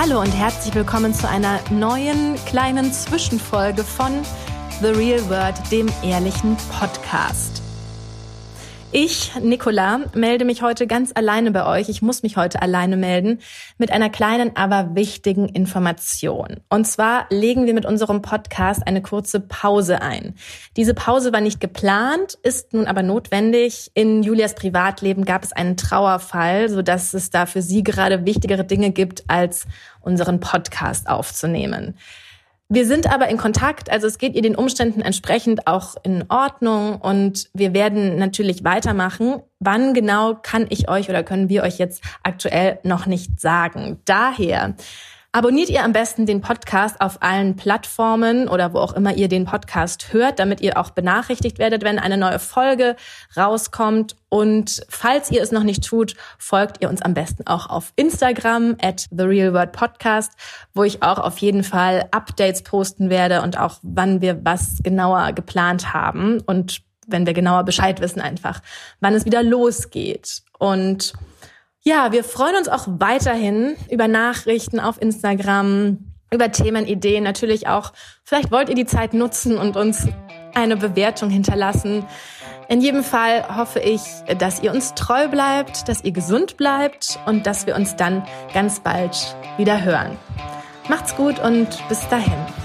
Hallo und herzlich willkommen zu einer neuen kleinen Zwischenfolge von The Real World, dem ehrlichen Podcast. Ich, Nicola, melde mich heute ganz alleine bei euch. Ich muss mich heute alleine melden mit einer kleinen, aber wichtigen Information. Und zwar legen wir mit unserem Podcast eine kurze Pause ein. Diese Pause war nicht geplant, ist nun aber notwendig. In Julias Privatleben gab es einen Trauerfall, sodass es da für sie gerade wichtigere Dinge gibt, als unseren Podcast aufzunehmen. Wir sind aber in Kontakt, also es geht ihr den Umständen entsprechend auch in Ordnung und wir werden natürlich weitermachen. Wann genau kann ich euch oder können wir euch jetzt aktuell noch nicht sagen. Daher Abonniert ihr am besten den Podcast auf allen Plattformen oder wo auch immer ihr den Podcast hört, damit ihr auch benachrichtigt werdet, wenn eine neue Folge rauskommt. Und falls ihr es noch nicht tut, folgt ihr uns am besten auch auf Instagram at The Real World Podcast, wo ich auch auf jeden Fall Updates posten werde und auch wann wir was genauer geplant haben und wenn wir genauer Bescheid wissen einfach, wann es wieder losgeht. Und ja, wir freuen uns auch weiterhin über Nachrichten auf Instagram, über Themenideen, natürlich auch. Vielleicht wollt ihr die Zeit nutzen und uns eine Bewertung hinterlassen. In jedem Fall hoffe ich, dass ihr uns treu bleibt, dass ihr gesund bleibt und dass wir uns dann ganz bald wieder hören. Macht's gut und bis dahin.